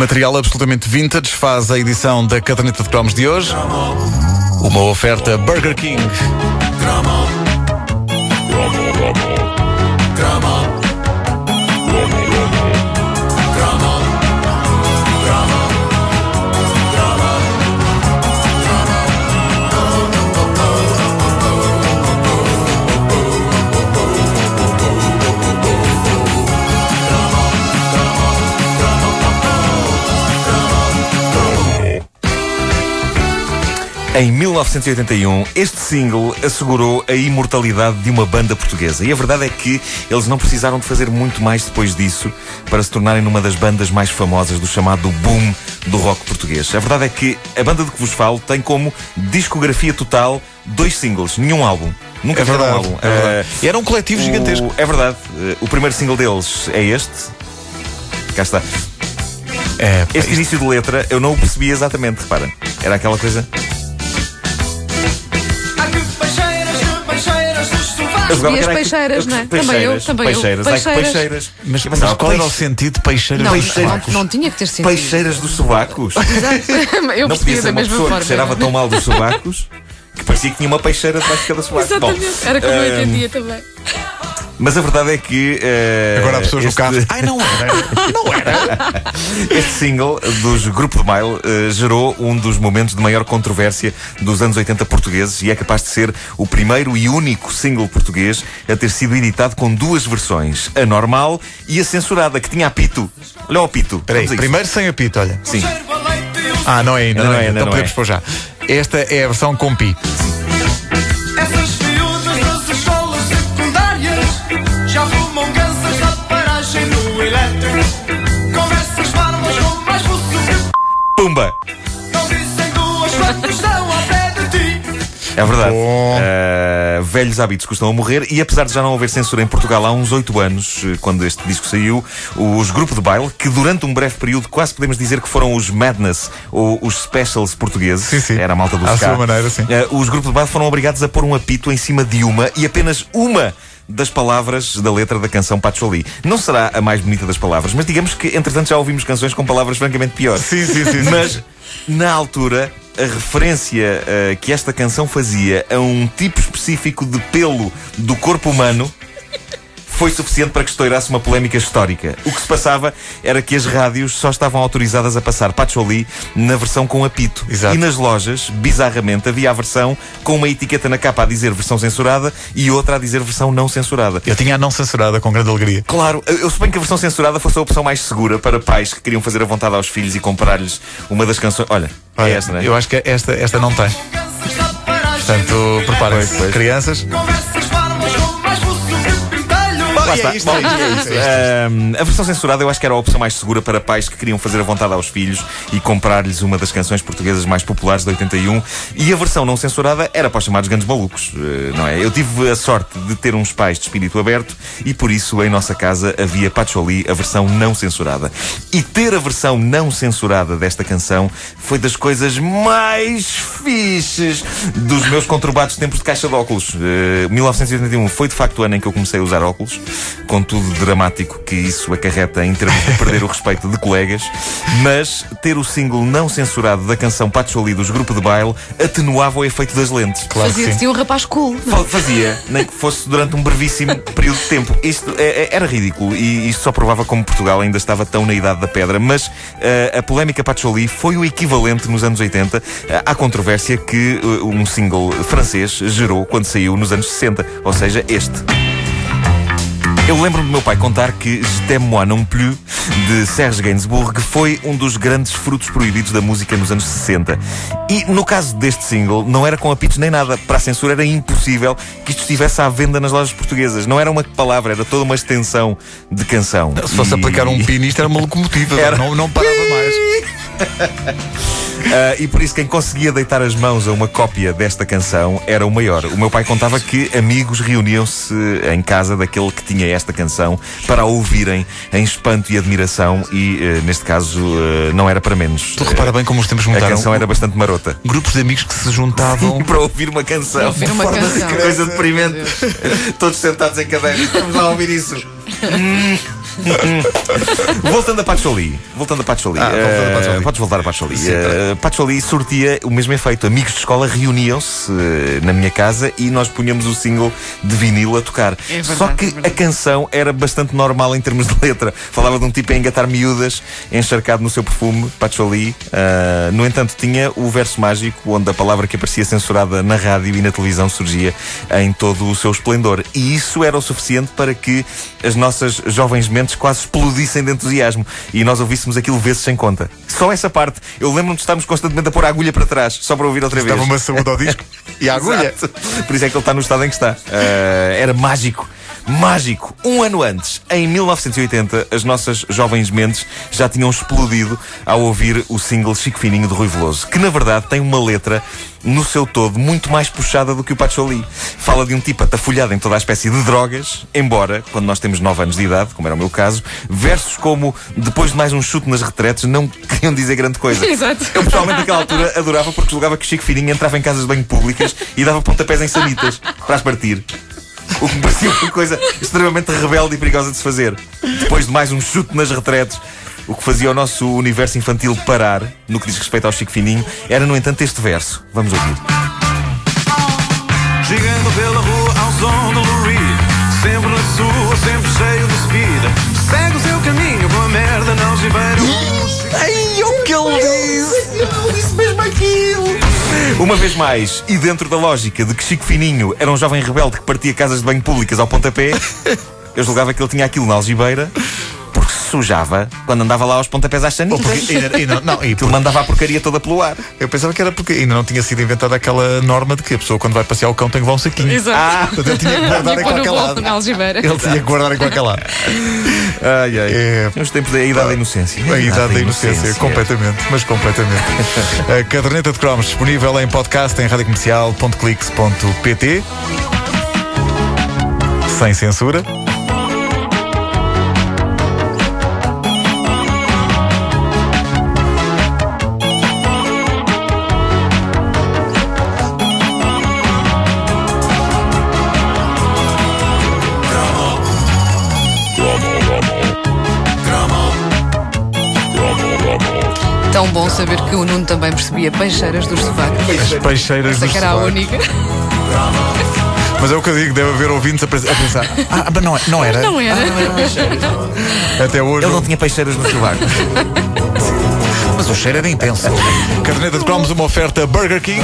Material absolutamente vintage faz a edição da caderneta de cromos de hoje. Uma oferta Burger King. Em 1981, este single assegurou a imortalidade de uma banda portuguesa. E a verdade é que eles não precisaram de fazer muito mais depois disso para se tornarem numa das bandas mais famosas do chamado boom do rock português. A verdade é que a banda de que vos falo tem como discografia total dois singles, nenhum álbum. Nunca É fizeram um verdade, álbum. é verdade. Eh, Era um coletivo o- gigantesco. É verdade. Eh, O primeiro single deles é este. Cá está. É, Este início de letra eu não o percebi exatamente, repara. Era aquela coisa. E as peixeiras, não é? Também eu, Peixeiras, também eu. peixeiras, ai que Peixeiras. peixeiras. mas, mas pensava, qual era o sentido de peixeiras Não, dos não, sovacos? não tinha que ter sido. Peixeiras dos sovacos. Eu não podia ser da uma mesma pessoa forma. que cheirava tão mal dos sovacos que parecia que tinha uma peixeira debaixo de cada sovaco. Bom, Exatamente. Era como eu ehm, entendia também. Mas a verdade é que. eh, Agora há pessoas no este- carro. Ai, não era. Não era. Este single dos Grupo de Mile eh, gerou um dos momentos de maior controvérsia dos anos 80 portugueses e é capaz de ser o primeiro e único single português a ter sido editado com duas versões, a normal e a censurada, que tinha apito. Olha o apito. Primeiro sem apito, olha. Sim. Ah, não é ainda. Não Não, é é, ainda, então não podemos é. pôr já. Esta é a versão com pi. É verdade. Uh, velhos hábitos custam a morrer e apesar de já não haver censura em Portugal há uns oito anos, eh, quando este disco saiu, os Grupo de Baile, que durante um breve período quase podemos dizer que foram os Madness ou os Specials portugueses, Sim, sim. era a malta do À sua maneira, sim. eh, os Grupo de Baile foram obrigados a pôr um apito em cima de uma e apenas uma das palavras da letra da canção Patchouli. Não será a mais bonita das palavras, mas digamos que entretanto já ouvimos canções com palavras francamente piores. Sim, sim, sim. sim. Mas, na altura, a referência eh, que esta canção fazia a um tipo específico de pelo do corpo humano foi suficiente para que estourasse uma polémica histórica. O que se passava era que as rádios só estavam autorizadas a passar Patchouli na versão com apito. Exato. E nas lojas, bizarramente, havia a versão com uma etiqueta na capa a dizer versão censurada e outra a dizer versão não censurada. Eu tinha a não censurada com grande alegria. Claro, eu suponho que a versão censurada fosse a opção mais segura para pais que queriam fazer a vontade aos filhos e comprar-lhes uma das canções. Olha, Olha, é esta, não é? Eu acho que esta, esta não tem. Portanto, preparem-se. Crianças. Lá está. Bom, é é é a versão censurada eu acho que era a opção mais segura para pais que queriam fazer a vontade aos filhos e comprar-lhes uma das canções portuguesas mais populares de 81. E a versão não censurada era para os chamados grandes malucos, eh, não é? Eu tive a sorte de ter uns pais de espírito aberto e por isso em nossa casa havia Patchouli, a versão não censurada. E ter a versão não censurada desta canção foi das coisas mais fixes dos meus conturbados tempos de caixa de óculos. Eh, 1981 foi de facto o ano em que eu comecei a usar óculos, com tudo dramático que isso acarreta em termos de perder o respeito de colegas, mas ter o single não censurado da canção Patchouli dos Grupo de Baile atenuava o efeito das lentes. Claro que Fazia-se sim. um rapaz cool. Fa- Fazia, nem que fosse durante um brevíssimo período de tempo. Isto é- é- era ridículo e isto só provava como Portugal ainda estava tão na idade da pedra. Mas eh, a polémica Patchouli foi o equivalente nos anos 80 eh, à controvérsia que eh, um single francês gerou quando saiu nos anos 60, ou seja, este. Eu lembro-me do meu pai contar que Je moi non plus, de Serge Gainsbourg, foi um dos grandes frutos proibidos da música nos anos 60. E no caso deste single, não era com apitos nem nada. Para a censura era impossível que isto estivesse à venda nas lojas portuguesas. Não era uma palavra, era toda uma extensão de canção. Se fosse E- aplicar um pi nisto, era uma locomotiva. Era. Não, não parava mais. Ah, e por isso quem conseguia deitar as mãos a uma cópia desta canção era o maior. O meu pai contava que amigos reuniam-se em casa daquele que tinha esta canção para a ouvirem em espanto e admiração e, eh, neste caso, eh, não era para menos. Tu repara bem como os tempos A mudaram. canção era bastante marota. Grupos de amigos que se juntavam. Para ouvir uma canção. Para ouvir uma canção. Que coisa deprimente. Todos sentados em cadeiras. Estamos lá a ouvir isso. Voltando a Pacholi. Voltando a Pacholi. Ah, voltando a Pacholi. Eh, Podes voltar a Pacholi. Sim, Eh, Pacholi sortia o mesmo efeito. Amigos de escola reuniam-se eh, na minha casa e nós punhamos o single de vinil a tocar. É verdade, Só que é a canção era bastante normal em termos de letra. Falava de um tipo a engatar miúdas, encharcado no seu perfume, Pacholi. Ah, no entanto, tinha o verso mágico onde a palavra que aparecia censurada na rádio e na televisão surgia em todo o seu esplendor. E isso era o suficiente para que as nossas jovens mentes quase explodissem de entusiasmo e nós ouvíssemos aquilo vezes sem conta. Só essa parte. Eu lembro-me de estarmos constantemente a pôr a agulha para trás, só para ouvir outra vez. Dava uma saúde ao disco e a agulha. Por isso é que ele está no estado em que está. Ah, era mágico. Mágico! Um ano antes, em 1980, as nossas jovens mentes já tinham explodido ao ouvir o single Chico Fininho de Rui Veloso, que na verdade tem uma letra, no seu todo, muito mais puxada do que o Pacholi. Fala de um tipo atafolhado em toda a espécie de drogas, embora, quando nós temos 9 anos de idade, como era o meu caso, versos como depois de mais um chute nas retretes não queriam dizer grande coisa. Exato. Eu pessoalmente naquela altura adorava porque julgava que o Chico Fininho entrava em casas de banho públicas e dava pontapés em sanitas para as partir. O que me parecia uma coisa extremamente rebelde e perigosa de se fazer. Depois de mais um chute nas retretes, o que fazia o nosso universo infantil parar, no que diz respeito ao Chico Fininho, era, no entanto, este verso. Vamos ouvir. Chegando pela rua ao som do Lou Reed Sempre na sua, Uma vez mais, e dentro da lógica de que Chico Fininho era um jovem rebelde que partia casas de banho públicas ao pontapé, eu julgava que ele tinha aquilo na algibeira sujava quando andava lá aos pontapés às sanitas. porque, ainda, ainda- não, e Aquilo porque- mandava a porcaria toda pelo ar. eu pensava que era porque ainda não tinha sido inventada aquela norma de que a pessoa, quando vai passear o cão, tem que levar um saquinho. Exato. Ah, Portanto, ele tinha que guardar em E qualquer lado. na algibeira. Ele tinha que guardar em qualquer lado. Ai, ai. É. Nos tempos da idade da inocência. A idade da inocência, completamente, mas completamente. A caderneta de cromos disponível em podcast em radiocomercial.clix.pt Sem censura. Tão bom saber que o Nuno também percebia peixeiras dos sovacos. As peixeiras Essa dos que era a sovacos. única. Mas é o que eu digo, deve haver ouvintes a pens- a pensar. Ah, mas não, é- não era. Não era. Até hoje. Ele não tinha peixeiras no sovaco. Mas o cheiro era intenso. Caderneta de cromos, uma oferta Burger King.